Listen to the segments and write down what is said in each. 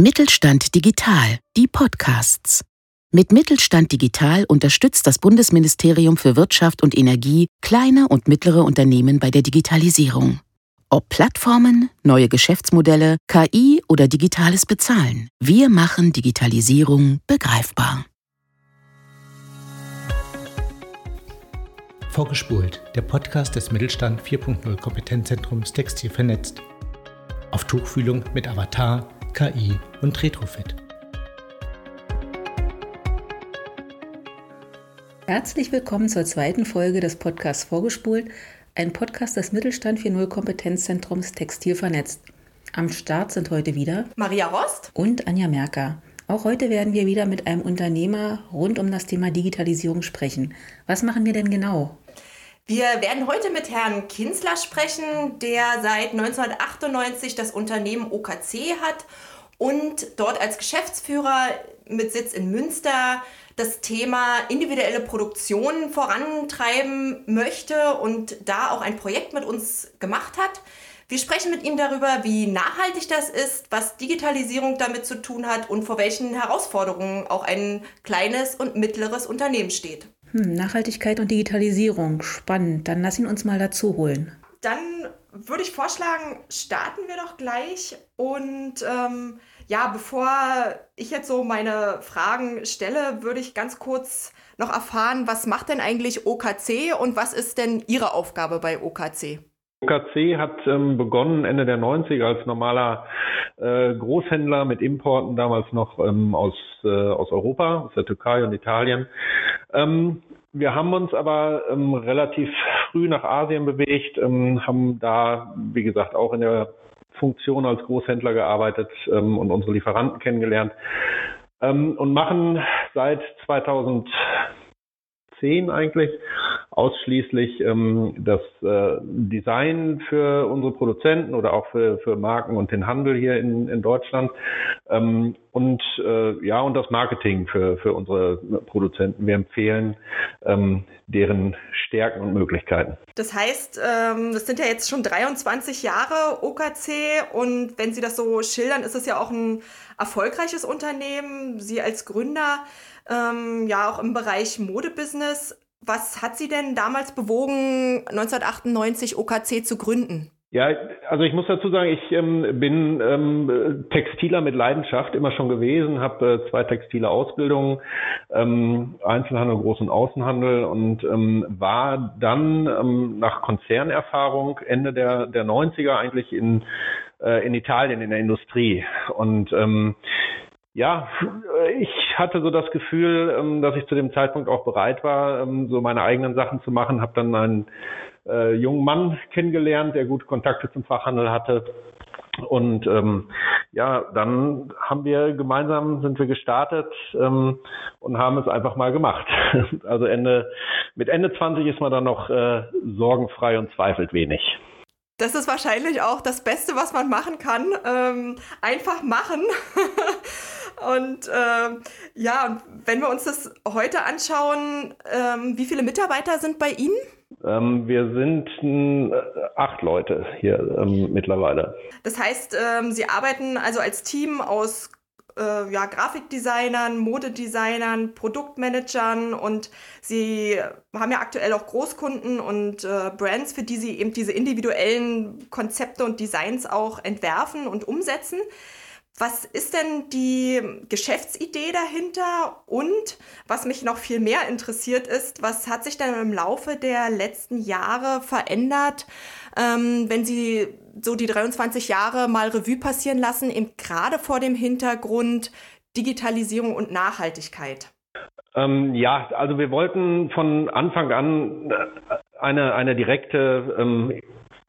Mittelstand Digital, die Podcasts. Mit Mittelstand Digital unterstützt das Bundesministerium für Wirtschaft und Energie kleine und mittlere Unternehmen bei der Digitalisierung. Ob Plattformen, neue Geschäftsmodelle, KI oder digitales Bezahlen, wir machen Digitalisierung begreifbar. Vorgespult, der Podcast des Mittelstand 4.0 Kompetenzzentrums Textil vernetzt. Auf Tuchfühlung mit Avatar KI und Retrofit. Herzlich willkommen zur zweiten Folge des Podcasts Vorgespult, ein Podcast des Mittelstand 4.0 Kompetenzzentrums Textil vernetzt. Am Start sind heute wieder Maria Rost und Anja Merker. Auch heute werden wir wieder mit einem Unternehmer rund um das Thema Digitalisierung sprechen. Was machen wir denn genau? Wir werden heute mit Herrn Kinsler sprechen, der seit 1998 das Unternehmen OKC hat und dort als Geschäftsführer mit Sitz in Münster das Thema individuelle Produktion vorantreiben möchte und da auch ein Projekt mit uns gemacht hat. Wir sprechen mit ihm darüber, wie nachhaltig das ist, was Digitalisierung damit zu tun hat und vor welchen Herausforderungen auch ein kleines und mittleres Unternehmen steht. Hm, Nachhaltigkeit und Digitalisierung, spannend. Dann lass ihn uns mal dazu holen. Dann würde ich vorschlagen, starten wir doch gleich. Und ähm, ja, bevor ich jetzt so meine Fragen stelle, würde ich ganz kurz noch erfahren, was macht denn eigentlich OKC und was ist denn Ihre Aufgabe bei OKC? OKC hat ähm, begonnen Ende der 90er als normaler äh, Großhändler mit Importen, damals noch ähm, aus, äh, aus Europa, aus der Türkei und Italien. Ähm, wir haben uns aber ähm, relativ früh nach Asien bewegt, ähm, haben da, wie gesagt, auch in der Funktion als Großhändler gearbeitet ähm, und unsere Lieferanten kennengelernt und machen seit 2010 eigentlich ausschließlich ähm, das äh, Design für unsere Produzenten oder auch für, für Marken und den Handel hier in, in Deutschland ähm, und äh, ja und das Marketing für, für unsere Produzenten. Wir empfehlen ähm, deren Stärken und Möglichkeiten. Das heißt, ähm, das sind ja jetzt schon 23 Jahre OKC und wenn Sie das so schildern, ist es ja auch ein erfolgreiches Unternehmen. Sie als Gründer ähm, ja auch im Bereich Modebusiness. Was hat Sie denn damals bewogen, 1998 OKC zu gründen? Ja, also ich muss dazu sagen, ich ähm, bin ähm, Textiler mit Leidenschaft immer schon gewesen, habe äh, zwei textile Ausbildungen, ähm, Einzelhandel, Groß- und Außenhandel und ähm, war dann ähm, nach Konzernerfahrung Ende der, der 90er eigentlich in, äh, in Italien in der Industrie und ähm, ja, ich hatte so das Gefühl, ähm, dass ich zu dem Zeitpunkt auch bereit war, ähm, so meine eigenen Sachen zu machen. Habe dann einen äh, jungen Mann kennengelernt, der gute Kontakte zum Fachhandel hatte. Und ähm, ja, dann haben wir gemeinsam sind wir gestartet ähm, und haben es einfach mal gemacht. Also Ende mit Ende 20 ist man dann noch äh, sorgenfrei und zweifelt wenig. Das ist wahrscheinlich auch das Beste, was man machen kann. Ähm, einfach machen. und ähm, ja, wenn wir uns das heute anschauen, ähm, wie viele Mitarbeiter sind bei Ihnen? Ähm, wir sind äh, acht Leute hier ähm, mittlerweile. Das heißt, ähm, Sie arbeiten also als Team aus äh, ja, Grafikdesignern, Modedesignern, Produktmanagern und sie haben ja aktuell auch Großkunden und äh, Brands, für die sie eben diese individuellen Konzepte und Designs auch entwerfen und umsetzen. Was ist denn die Geschäftsidee dahinter? Und was mich noch viel mehr interessiert ist, was hat sich denn im Laufe der letzten Jahre verändert, ähm, wenn Sie so die 23 Jahre mal Revue passieren lassen, eben gerade vor dem Hintergrund Digitalisierung und Nachhaltigkeit? Ähm, ja, also wir wollten von Anfang an eine, eine direkte ähm,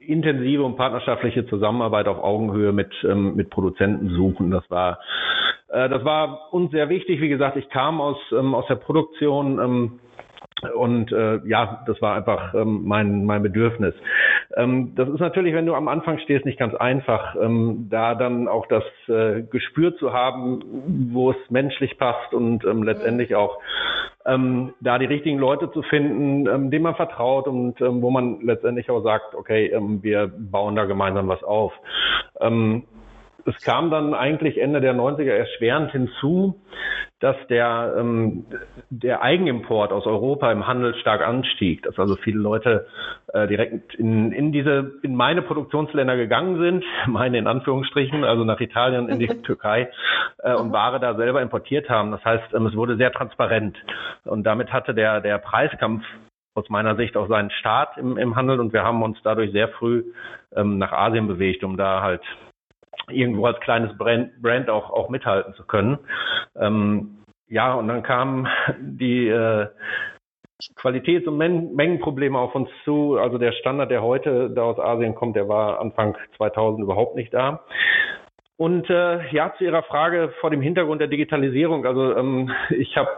intensive und partnerschaftliche Zusammenarbeit auf Augenhöhe mit, ähm, mit Produzenten suchen. Das war, äh, das war uns sehr wichtig. Wie gesagt, ich kam aus, ähm, aus der Produktion. Ähm, und äh, ja, das war einfach ähm, mein, mein Bedürfnis. Ähm, das ist natürlich, wenn du am Anfang stehst, nicht ganz einfach, ähm, da dann auch das äh, Gespür zu haben, wo es menschlich passt und ähm, letztendlich auch ähm, da die richtigen Leute zu finden, ähm, denen man vertraut und ähm, wo man letztendlich auch sagt, okay, ähm, wir bauen da gemeinsam was auf. Ähm, es kam dann eigentlich Ende der 90er erschwerend hinzu, dass der, ähm, der Eigenimport aus Europa im Handel stark anstieg, dass also viele Leute äh, direkt in, in diese, in meine Produktionsländer gegangen sind, meine in Anführungsstrichen, also nach Italien, in die Türkei äh, und Ware da selber importiert haben. Das heißt, ähm, es wurde sehr transparent und damit hatte der, der Preiskampf aus meiner Sicht auch seinen Start im, im Handel und wir haben uns dadurch sehr früh ähm, nach Asien bewegt, um da halt irgendwo als kleines Brand, Brand auch, auch mithalten zu können. Ähm, ja, und dann kamen die äh, Qualitäts- und Men Mengenprobleme auf uns zu. Also der Standard, der heute da aus Asien kommt, der war Anfang 2000 überhaupt nicht da. Und äh, ja, zu Ihrer Frage vor dem Hintergrund der Digitalisierung. Also ähm, ich habe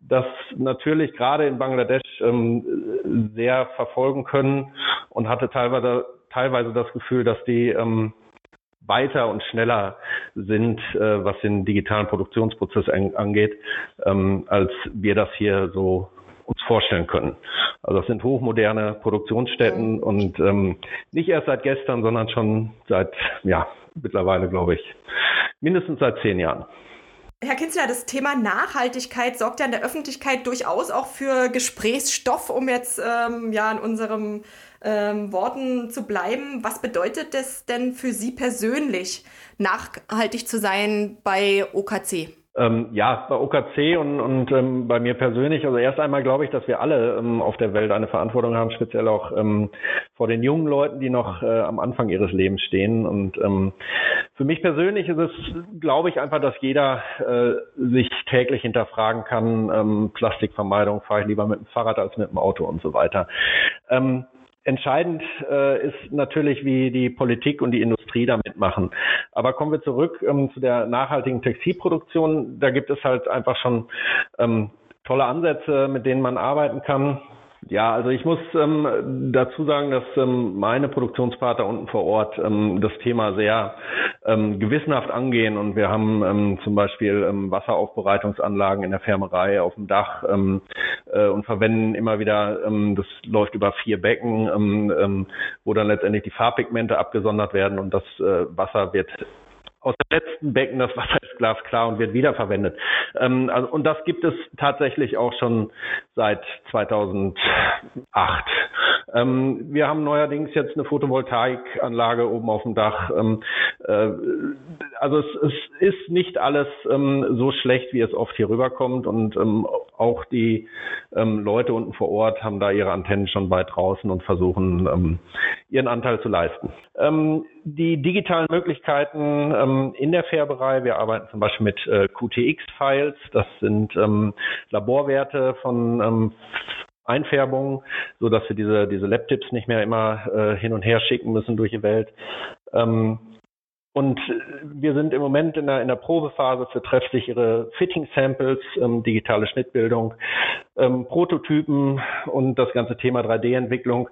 das natürlich gerade in Bangladesch ähm, sehr verfolgen können und hatte teilweise, teilweise das Gefühl, dass die ähm, weiter und schneller sind, äh, was den digitalen Produktionsprozess angeht, ähm, als wir das hier so uns vorstellen können. Also das sind hochmoderne Produktionsstätten mhm. und ähm, nicht erst seit gestern, sondern schon seit, ja, mittlerweile glaube ich, mindestens seit zehn Jahren. Herr Kinzler, das Thema Nachhaltigkeit sorgt ja in der Öffentlichkeit durchaus auch für Gesprächsstoff, um jetzt ähm, ja in unserem ähm, Worten zu bleiben. Was bedeutet das denn für Sie persönlich, nachhaltig zu sein bei OKC? Ähm, ja, bei OKC und, und ähm, bei mir persönlich, also erst einmal glaube ich, dass wir alle ähm, auf der Welt eine Verantwortung haben, speziell auch ähm, vor den jungen Leuten, die noch äh, am Anfang ihres Lebens stehen. Und ähm, für mich persönlich ist es, glaube ich, einfach, dass jeder äh, sich täglich hinterfragen kann, ähm, Plastikvermeidung, fahre ich lieber mit dem Fahrrad als mit dem Auto und so weiter. Entscheidend äh, ist natürlich, wie die Politik und die Industrie damit machen. Aber kommen wir zurück ähm, zu der nachhaltigen Textilproduktion. Da gibt es halt einfach schon ähm, tolle Ansätze, mit denen man arbeiten kann. Ja, also ich muss ähm, dazu sagen, dass ähm, meine Produktionspartner unten vor Ort ähm, das Thema sehr ähm, gewissenhaft angehen. Und wir haben ähm, zum Beispiel ähm, Wasseraufbereitungsanlagen in der Färmerei auf dem Dach ähm, äh, und verwenden immer wieder, ähm, das läuft über vier Becken, ähm, ähm, wo dann letztendlich die Farbpigmente abgesondert werden. Und das äh, Wasser wird aus dem letzten Becken, das Wasser ist glasklar und wird wiederverwendet. Ähm, also, und das gibt es tatsächlich auch schon seit 2008. Ähm, wir haben neuerdings jetzt eine Photovoltaikanlage oben auf dem Dach. Ähm, äh, also es, es, ist nicht alles ähm, so schlecht, wie es oft hier rüberkommt und ähm, auch die ähm, Leute unten vor Ort haben da ihre Antennen schon weit draußen und versuchen ihren Anteil zu leisten. Die digitalen Möglichkeiten in der Färberei, wir arbeiten zum Beispiel mit äh, QTX-Files, das sind Laborwerte von Einfärbungen, so dass wir diese, diese Lab-Tips nicht mehr immer äh, hin und her schicken müssen durch die Welt. Ähm, und wir sind im Moment in der, in der Probephase für treffsichere Fitting-Samples, ähm, digitale Schnittbildung, ähm, Prototypen und das ganze Thema 3D-Entwicklung.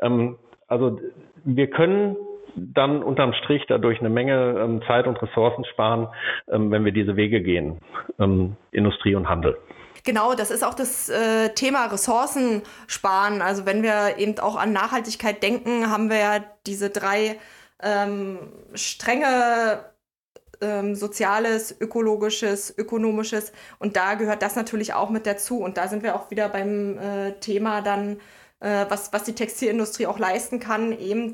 Ähm, also wir können dann unterm Strich dadurch eine Menge ähm, Zeit und Ressourcen sparen, ähm, wenn wir diese Wege gehen, ähm, Industrie und Handel. Genau, das ist auch das äh, Thema Ressourcen sparen. Also wenn wir eben auch an Nachhaltigkeit denken, haben wir ja diese drei ähm, strenge ähm, soziales, ökologisches, ökonomisches und da gehört das natürlich auch mit dazu. Und da sind wir auch wieder beim äh, Thema dann, äh, was, was die Textilindustrie auch leisten kann, eben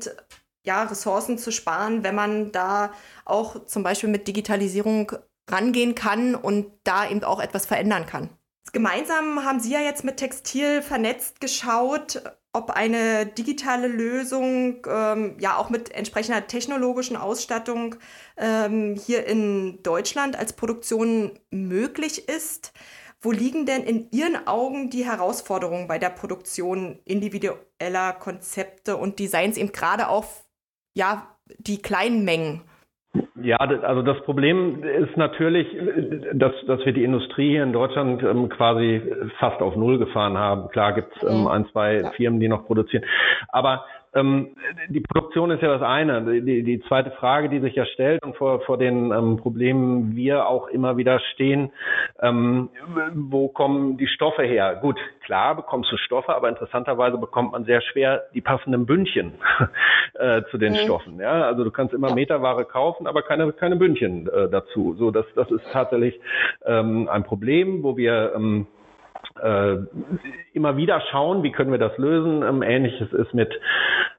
ja, Ressourcen zu sparen, wenn man da auch zum Beispiel mit Digitalisierung rangehen kann und da eben auch etwas verändern kann. Gemeinsam haben Sie ja jetzt mit Textil vernetzt geschaut, ob eine digitale Lösung, ähm, ja auch mit entsprechender technologischen Ausstattung ähm, hier in Deutschland als Produktion möglich ist. Wo liegen denn in Ihren Augen die Herausforderungen bei der Produktion individueller Konzepte und Designs eben gerade auf ja, die kleinen Mengen? Ja, also das Problem ist natürlich, dass, dass wir die Industrie hier in Deutschland ähm, quasi fast auf Null gefahren haben. Klar gibt es ähm, ein, zwei Firmen, die noch produzieren. Aber ähm, die Produktion ist ja das eine. Die, die zweite Frage, die sich ja stellt und vor, vor den ähm, Problemen wir auch immer wieder stehen, ähm, wo kommen die Stoffe her? Gut, klar bekommst du Stoffe, aber interessanterweise bekommt man sehr schwer die passenden Bündchen äh, zu den mhm. Stoffen. Ja? Also du kannst immer Meterware kaufen, aber keine, keine Bündchen äh, dazu. So, das, das ist tatsächlich ähm, ein Problem, wo wir ähm, äh, immer wieder schauen, wie können wir das lösen. Ähm, Ähnliches ist mit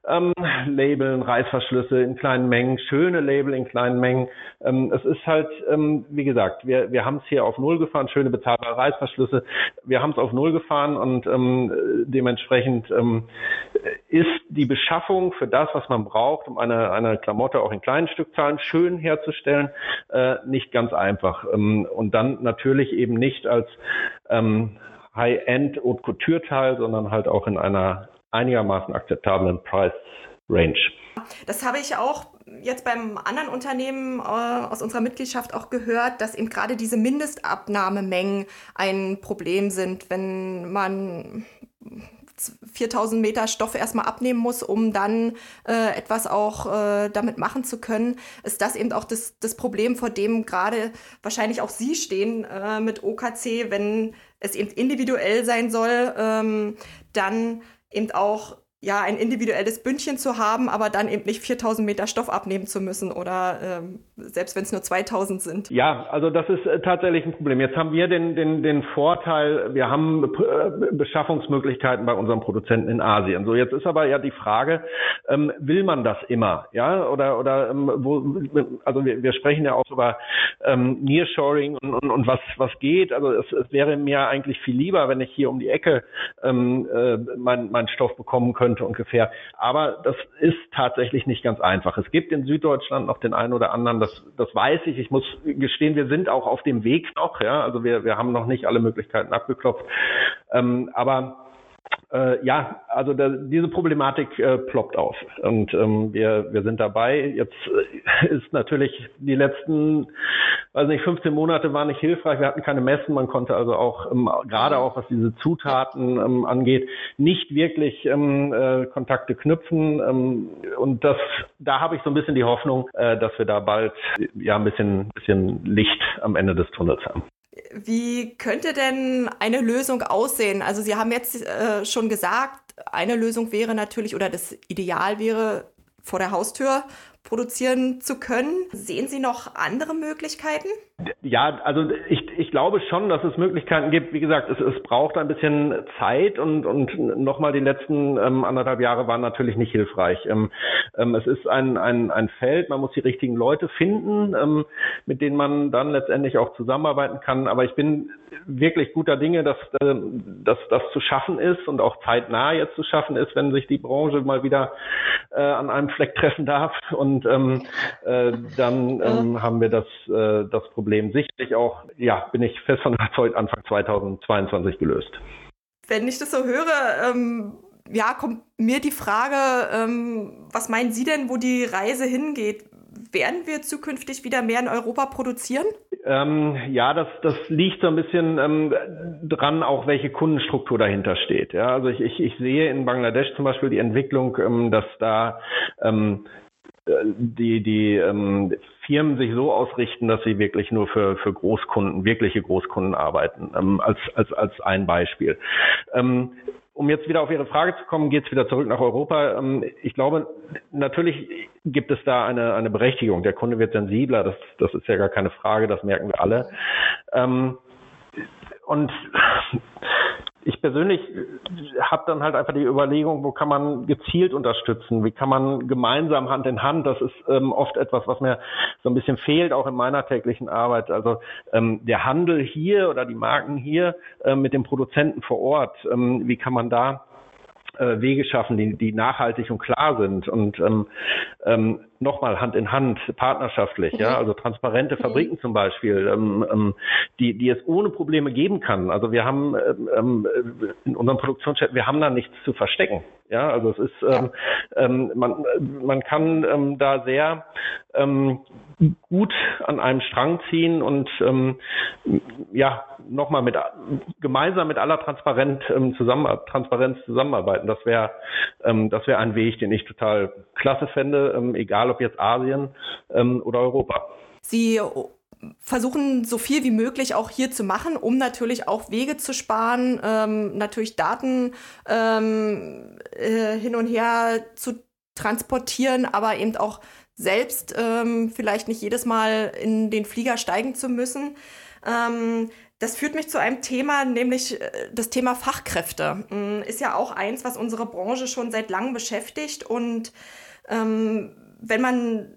ähm, Labeln, Reißverschlüsse in kleinen Mengen, schöne Label in kleinen Mengen. Ähm, es ist halt, ähm, wie gesagt, wir, wir haben es hier auf Null gefahren, schöne bezahlbare Reißverschlüsse. Wir haben es auf Null gefahren und ähm, dementsprechend ähm, ist die Beschaffung für das, was man braucht, um eine, eine Klamotte auch in kleinen Stückzahlen schön herzustellen, äh, nicht ganz einfach. Ähm, und dann natürlich eben nicht als ähm, High-End Haute Couture-Teil, sondern halt auch in einer einigermaßen akzeptablen Price Range. Das habe ich auch jetzt beim anderen Unternehmen äh, aus unserer Mitgliedschaft auch gehört, dass eben gerade diese Mindestabnahmemengen ein Problem sind, wenn man 4000 Meter Stoff erstmal abnehmen muss, um dann äh, etwas auch äh, damit machen zu können, ist das eben auch das, das Problem, vor dem gerade wahrscheinlich auch Sie stehen äh, mit OKC, wenn es eben individuell sein soll, ähm, dann eben auch ja, ein individuelles Bündchen zu haben, aber dann eben nicht 4000 Meter Stoff abnehmen zu müssen oder ähm, selbst wenn es nur 2000 sind. Ja, also das ist äh, tatsächlich ein Problem. Jetzt haben wir den, den, den Vorteil, wir haben äh, Beschaffungsmöglichkeiten bei unseren Produzenten in Asien. So, jetzt ist aber ja die Frage, ähm, will man das immer? Ja, oder, oder ähm, wo, also wir, wir sprechen ja auch über ähm, Nearshoring und, und, und was, was geht. Also es, es wäre mir eigentlich viel lieber, wenn ich hier um die Ecke ähm, äh, meinen mein Stoff bekommen könnte könnte ungefähr. Aber das ist tatsächlich nicht ganz einfach. Es gibt in Süddeutschland noch den einen oder anderen, das, das weiß ich. Ich muss gestehen, wir sind auch auf dem Weg noch. Ja, also wir, wir haben noch nicht alle Möglichkeiten abgeklopft. Ähm, aber äh, ja, also da, diese Problematik äh, ploppt auf und ähm, wir, wir sind dabei. Jetzt äh, ist natürlich die letzten, weiß nicht, 15 Monate waren nicht hilfreich. Wir hatten keine Messen, man konnte also auch ähm, gerade auch was diese Zutaten ähm, angeht, nicht wirklich ähm, äh, Kontakte knüpfen ähm, und das, da habe ich so ein bisschen die Hoffnung, äh, dass wir da bald ja ein bisschen, bisschen Licht am Ende des Tunnels haben. Wie könnte denn eine Lösung aussehen? Also Sie haben jetzt äh, schon gesagt, eine Lösung wäre natürlich oder das Ideal wäre vor der Haustür produzieren zu können. Sehen Sie noch andere Möglichkeiten? Ja, also ich, ich glaube schon, dass es Möglichkeiten gibt. Wie gesagt, es, es braucht ein bisschen Zeit und, und nochmal die letzten ähm, anderthalb Jahre waren natürlich nicht hilfreich. Ähm, ähm, es ist ein, ein, ein Feld, man muss die richtigen Leute finden, ähm, mit denen man dann letztendlich auch zusammenarbeiten kann. Aber ich bin wirklich guter Dinge, dass, äh, dass das zu schaffen ist und auch zeitnah jetzt zu schaffen ist, wenn sich die Branche mal wieder äh, an einem Fleck treffen darf. Und ähm, äh, dann ähm, haben wir das, äh, das Problem sicherlich auch, ja, bin ich fest von überzeugt, Anfang 2022 gelöst. Wenn ich das so höre, ähm, ja, kommt mir die Frage, ähm, was meinen Sie denn, wo die Reise hingeht? Werden wir zukünftig wieder mehr in Europa produzieren? Ähm, ja, das, das liegt so ein bisschen ähm, dran, auch welche Kundenstruktur dahinter steht. Ja, also ich, ich, ich sehe in Bangladesch zum Beispiel die Entwicklung, ähm, dass da ähm, die, die ähm, Firmen sich so ausrichten, dass sie wirklich nur für, für Großkunden, wirkliche Großkunden arbeiten, ähm, als, als, als ein Beispiel. Ähm, um jetzt wieder auf Ihre Frage zu kommen, geht es wieder zurück nach Europa. Ähm, ich glaube, natürlich gibt es da eine, eine Berechtigung. Der Kunde wird sensibler, das, das ist ja gar keine Frage, das merken wir alle. Ähm, und ich persönlich habe dann halt einfach die Überlegung, wo kann man gezielt unterstützen, wie kann man gemeinsam Hand in Hand, das ist ähm, oft etwas, was mir so ein bisschen fehlt, auch in meiner täglichen Arbeit. Also ähm, der Handel hier oder die Marken hier äh, mit dem Produzenten vor Ort, ähm, wie kann man da äh, Wege schaffen, die, die nachhaltig und klar sind? Und ähm, ähm, nochmal Hand in Hand, partnerschaftlich, ja, mhm. also transparente Fabriken zum Beispiel, ähm, ähm, die, die es ohne Probleme geben kann. Also wir haben ähm, ähm in unserem Produktionschef, wir haben da nichts zu verstecken. Ja, also es ist, ähm, ähm, man, man kann ähm, da sehr ähm, gut an einem Strang ziehen und ähm, ja, nochmal mit gemeinsam mit aller Transparenz, ähm, zusammen, Transparenz zusammenarbeiten. Das wäre ähm, das ein Weg, den ich total klasse fände, ähm, egal ob jetzt Asien ähm, oder Europa. Sie versuchen so viel wie möglich auch hier zu machen, um natürlich auch Wege zu sparen, ähm, natürlich Daten ähm, äh, hin und her zu transportieren, aber eben auch selbst ähm, vielleicht nicht jedes Mal in den Flieger steigen zu müssen. Ähm, das führt mich zu einem Thema, nämlich äh, das Thema Fachkräfte. Mm, ist ja auch eins, was unsere Branche schon seit langem beschäftigt. Und ähm, wenn man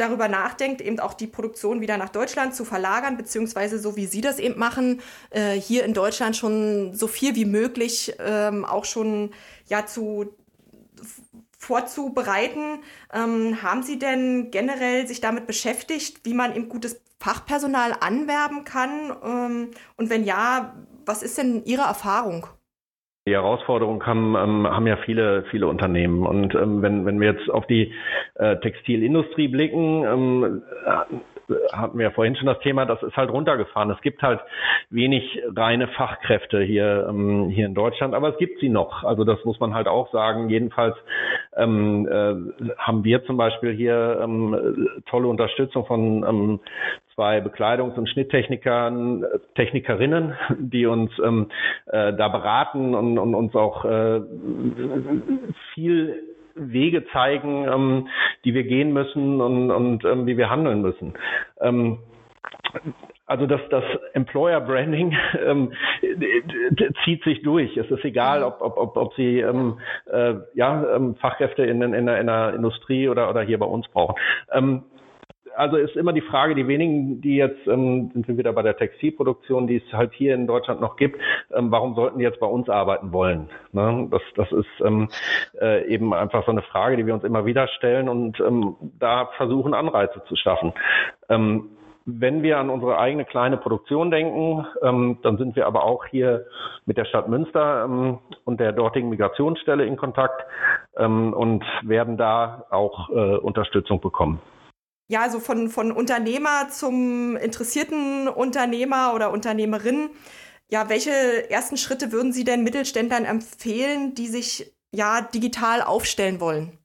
darüber nachdenkt, eben auch die Produktion wieder nach Deutschland zu verlagern, beziehungsweise so wie Sie das eben machen, äh, hier in Deutschland schon so viel wie möglich ähm, auch schon ja zu vorzubereiten. Ähm, haben Sie denn generell sich damit beschäftigt, wie man eben gutes Fachpersonal anwerben kann? Ähm, und wenn ja, was ist denn Ihre Erfahrung? Die Herausforderung haben, ähm, haben ja viele, viele Unternehmen. Und ähm, wenn, wenn wir jetzt auf die äh, Textilindustrie blicken, ähm, hatten wir ja vorhin schon das Thema, das ist halt runtergefahren. Es gibt halt wenig reine Fachkräfte hier, ähm, hier in Deutschland, aber es gibt sie noch. Also das muss man halt auch sagen. Jedenfalls ähm, äh, haben wir zum Beispiel hier ähm, tolle Unterstützung von ähm, zwei Bekleidungs- und Schnitttechnikern, Technikerinnen, die uns ähm, äh, da beraten und, und uns auch äh, viel Wege zeigen, ähm, die wir gehen müssen und, und ähm, wie wir handeln müssen. Ähm, also das, das Employer Branding ähm, zieht sich durch. Es ist egal, ob, ob, ob, ob Sie ähm, äh, ja, ähm, Fachkräfte in, in, in, der, Industrie oder, oder hier bei uns brauchen. Ähm, also ist immer die Frage, die wenigen, die jetzt, ähm, sind wir wieder bei der Textilproduktion, die es halt hier in Deutschland noch gibt, ähm, warum sollten die jetzt bei uns arbeiten wollen? Ne? Das, das ist ähm, äh, eben einfach so eine Frage, die wir uns immer wieder stellen und ähm, da versuchen, Anreize zu schaffen. Ähm, wenn wir an unsere eigene kleine Produktion denken, ähm, dann sind wir aber auch hier mit der Stadt Münster ähm, und der dortigen Migrationsstelle in Kontakt ähm, und werden da auch äh, Unterstützung bekommen ja, also von, von Unternehmer zum interessierten Unternehmer oder Unternehmerin. Ja, welche ersten Schritte würden Sie denn Mittelständlern empfehlen, die sich ja digital aufstellen wollen?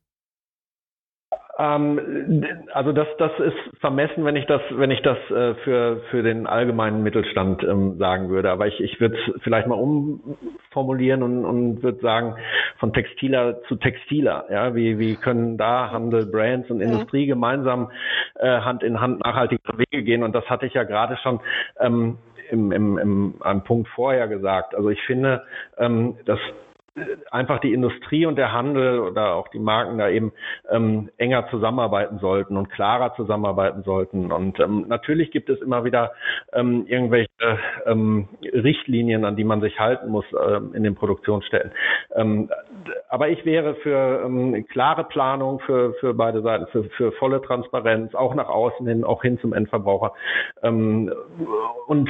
Ähm, also das, das ist vermessen, wenn ich das, wenn ich das äh, für, für den allgemeinen Mittelstand ähm, sagen würde. Aber ich, ich würde es vielleicht mal umformulieren und, und würde sagen, von Textiler zu Textiler. Ja, wie, wie können da Handel, Brands und Industrie gemeinsam äh, Hand in Hand nachhaltige Wege gehen? Und das hatte ich ja gerade schon ähm, im, im, im, einem Punkt vorher gesagt. Also ich finde, ähm, dass einfach die Industrie und der Handel oder auch die Marken da eben ähm, enger zusammenarbeiten sollten und klarer zusammenarbeiten sollten. Und ähm, natürlich gibt es immer wieder ähm, irgendwelche ähm, Richtlinien, an die man sich halten muss ähm, in den Produktionsstätten. Ähm, aber ich wäre für ähm, klare Planung für, für beide Seiten, für, für volle Transparenz, auch nach außen hin, auch hin zum Endverbraucher. Ähm, und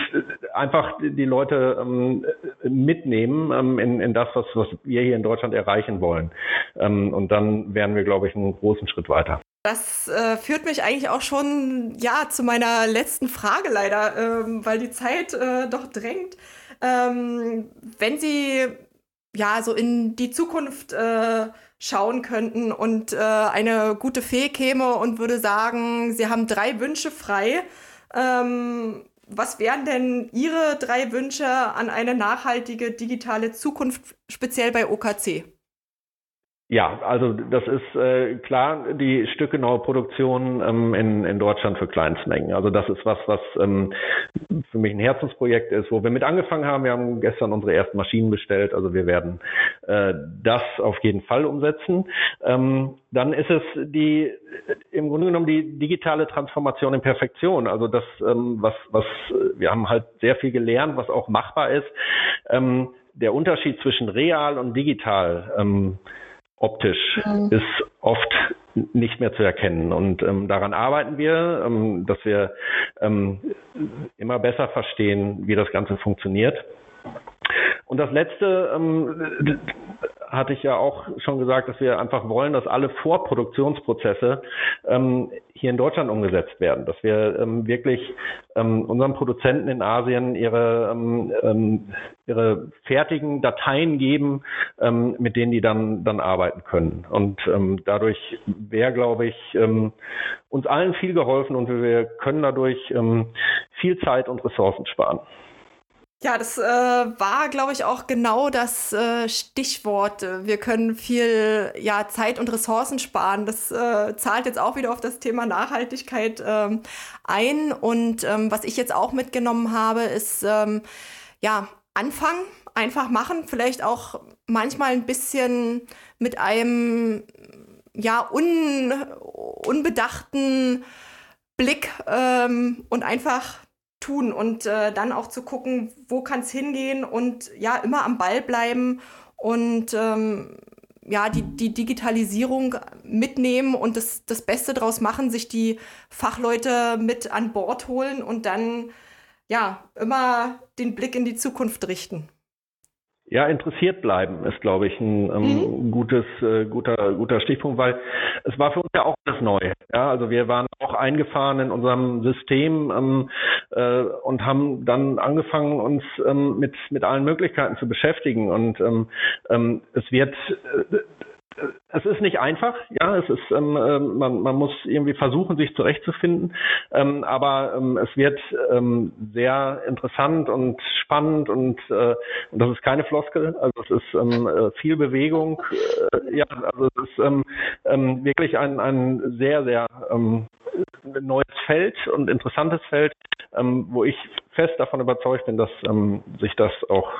einfach die Leute ähm, mitnehmen ähm, in, in das, was, was wir hier in Deutschland erreichen wollen. Ähm, und dann wären wir, glaube ich, einen großen Schritt weiter. Das äh, führt mich eigentlich auch schon ja zu meiner letzten Frage leider, ähm, weil die Zeit äh, doch drängt. Ähm, wenn Sie ja so in die Zukunft äh, schauen könnten und äh, eine gute Fee käme und würde sagen, Sie haben drei Wünsche frei. Ähm, was wären denn Ihre drei Wünsche an eine nachhaltige digitale Zukunft, speziell bei OKC? Ja, also das ist äh, klar die stückgenaue Produktion ähm, in, in Deutschland für Kleinstmengen. Also das ist was, was ähm, für mich ein Herzensprojekt ist, wo wir mit angefangen haben. Wir haben gestern unsere ersten Maschinen bestellt, also wir werden äh, das auf jeden Fall umsetzen. Ähm, dann ist es die im Grunde genommen die digitale Transformation in Perfektion. Also das, ähm, was, was wir haben halt sehr viel gelernt, was auch machbar ist. Ähm, der Unterschied zwischen real und digital. Ähm, optisch mhm. ist oft nicht mehr zu erkennen. Und ähm, daran arbeiten wir, ähm, dass wir ähm, immer besser verstehen, wie das Ganze funktioniert. Und das Letzte, ähm, hatte ich ja auch schon gesagt, dass wir einfach wollen, dass alle Vorproduktionsprozesse ähm, hier in Deutschland umgesetzt werden, dass wir ähm, wirklich ähm, unseren Produzenten in Asien ihre, ähm, ähm, ihre fertigen Dateien geben, ähm, mit denen die dann, dann arbeiten können. Und ähm, dadurch wäre, glaube ich, ähm, uns allen viel geholfen und wir können dadurch ähm, viel Zeit und Ressourcen sparen. Ja, das äh, war, glaube ich, auch genau das äh, Stichwort. Wir können viel ja, Zeit und Ressourcen sparen. Das äh, zahlt jetzt auch wieder auf das Thema Nachhaltigkeit ähm, ein. Und ähm, was ich jetzt auch mitgenommen habe, ist ähm, ja anfangen, einfach machen, vielleicht auch manchmal ein bisschen mit einem ja un, unbedachten Blick ähm, und einfach tun und äh, dann auch zu gucken, wo kann es hingehen und ja, immer am Ball bleiben und ähm, ja, die, die Digitalisierung mitnehmen und das, das Beste draus machen, sich die Fachleute mit an Bord holen und dann ja immer den Blick in die Zukunft richten. Ja, interessiert bleiben ist, glaube ich, ein ähm, mhm. gutes, äh, guter, guter Stichpunkt, weil es war für uns ja auch das Neue. Ja, also wir waren auch eingefahren in unserem System ähm, äh, und haben dann angefangen, uns ähm, mit mit allen Möglichkeiten zu beschäftigen. Und ähm, ähm, es wird äh, es ist nicht einfach, ja, es ist, ähm, ähm, man, man muss irgendwie versuchen, sich zurechtzufinden, ähm, aber ähm, es wird ähm, sehr interessant und spannend und, äh, und das ist keine Floskel, also es ist ähm, äh, viel Bewegung, äh, ja, also es ist ähm, ähm, wirklich ein, ein sehr, sehr ähm, neues Feld und interessantes Feld, ähm, wo ich fest davon überzeugt bin, dass ähm, sich das auch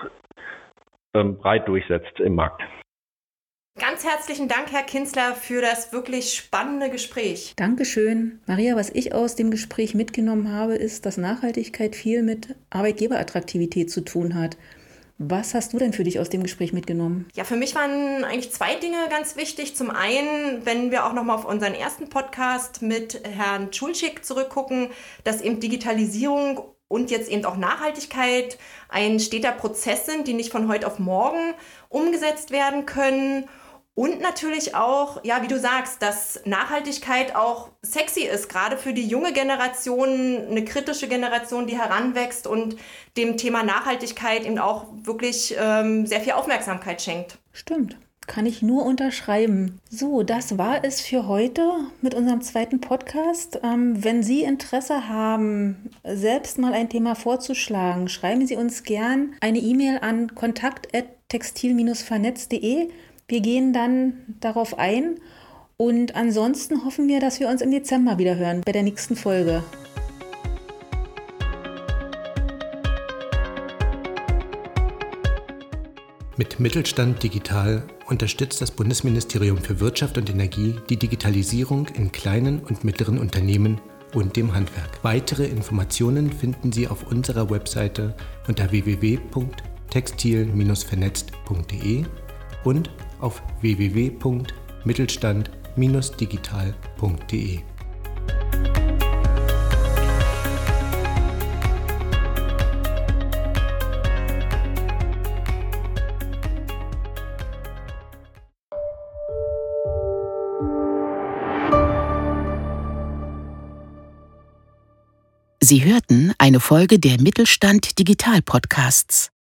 ähm, breit durchsetzt im Markt. Ganz herzlichen Dank, Herr Kinzler, für das wirklich spannende Gespräch. Dankeschön. Maria, was ich aus dem Gespräch mitgenommen habe, ist, dass Nachhaltigkeit viel mit Arbeitgeberattraktivität zu tun hat. Was hast du denn für dich aus dem Gespräch mitgenommen? Ja, für mich waren eigentlich zwei Dinge ganz wichtig. Zum einen, wenn wir auch nochmal auf unseren ersten Podcast mit Herrn Schulschick zurückgucken, dass eben Digitalisierung und jetzt eben auch Nachhaltigkeit ein steter Prozess sind, die nicht von heute auf morgen umgesetzt werden können und natürlich auch, ja, wie du sagst, dass Nachhaltigkeit auch sexy ist, gerade für die junge Generation, eine kritische Generation, die heranwächst und dem Thema Nachhaltigkeit eben auch wirklich ähm, sehr viel Aufmerksamkeit schenkt. Stimmt. Kann ich nur unterschreiben. So, das war es für heute mit unserem zweiten Podcast. Ähm, wenn Sie Interesse haben, selbst mal ein Thema vorzuschlagen, schreiben Sie uns gern eine E-Mail an kontakt.textil-vernetz.de. Wir gehen dann darauf ein und ansonsten hoffen wir, dass wir uns im Dezember wieder hören bei der nächsten Folge. Mit Mittelstand Digital unterstützt das Bundesministerium für Wirtschaft und Energie die Digitalisierung in kleinen und mittleren Unternehmen und dem Handwerk. Weitere Informationen finden Sie auf unserer Webseite unter www.textil-vernetzt.de und auf www.mittelstand-digital.de. Sie hörten eine Folge der Mittelstand Digital Podcasts.